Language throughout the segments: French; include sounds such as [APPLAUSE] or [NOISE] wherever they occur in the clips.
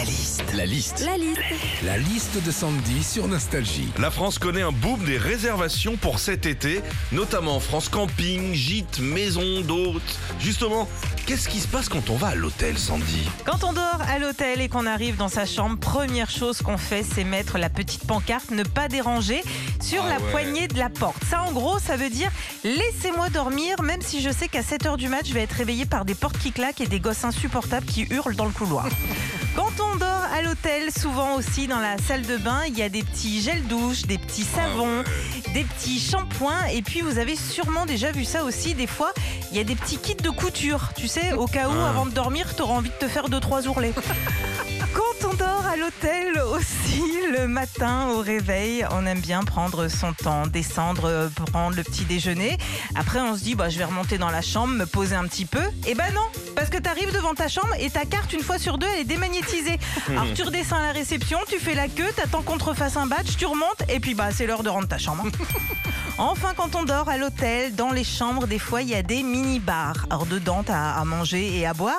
La liste. La liste. La liste. La liste de Sandy sur Nostalgie. La France connaît un boom des réservations pour cet été, notamment en France camping, gîtes, maisons d'hôtes. Justement, qu'est-ce qui se passe quand on va à l'hôtel, Sandy? Quand on dort à l'hôtel et qu'on arrive dans sa chambre, première chose qu'on fait, c'est mettre la petite pancarte ne pas déranger sur Ah la ouais. poignée de la porte. Ça, en gros, ça veut dire laissez-moi dormir, même si je sais qu'à 7h du match, je vais être réveillé par des portes qui claquent et des gosses insupportables qui hurlent dans le couloir. [LAUGHS] Quand on dort à l'hôtel, souvent aussi dans la salle de bain, il y a des petits gels douche, des petits savons, des petits shampoings. Et puis, vous avez sûrement déjà vu ça aussi. Des fois, il y a des petits kits de couture. Tu sais, au cas où, avant de dormir, tu auras envie de te faire deux, trois ourlets. [LAUGHS] À l'hôtel aussi, [LAUGHS] le matin au réveil, on aime bien prendre son temps, descendre, prendre le petit déjeuner. Après, on se dit, bah, je vais remonter dans la chambre, me poser un petit peu. Et ben non, parce que tu arrives devant ta chambre et ta carte, une fois sur deux, elle est démagnétisée. [LAUGHS] Alors tu redescends à la réception, tu fais la queue, t'attends qu'on te refasse un badge, tu remontes et puis bah, c'est l'heure de rendre ta chambre. [LAUGHS] Enfin, quand on dort à l'hôtel, dans les chambres, des fois, il y a des mini-bars. Alors, dedans, t'as à manger et à boire.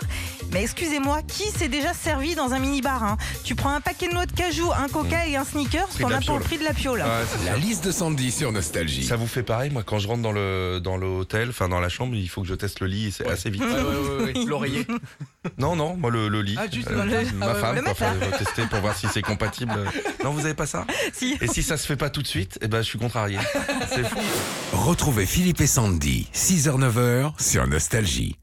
Mais excusez-moi, qui s'est déjà servi dans un mini-bar hein Tu prends un paquet de noix de cajou, un coca et un de t'en as pour le prix de la piole. Ouais, La ça. liste de Sandy sur Nostalgie. Ça vous fait pareil, moi, quand je rentre dans le dans l'hôtel, enfin dans la chambre, il faut que je teste le lit, c'est assez vite. L'oreiller. [LAUGHS] Non, non, moi le, le lit. Ah, juste Euh, le- ma ah ouais, femme, le quoi, tester pour voir si c'est compatible. [LAUGHS] Non, vous avez pas ça Si. Et si ça se fait pas tout de suite, eh ben je suis contrarié. [LAUGHS] C'est fou. Retrouvez Philippe et Sandy, 6h-9h sur Nostalgie.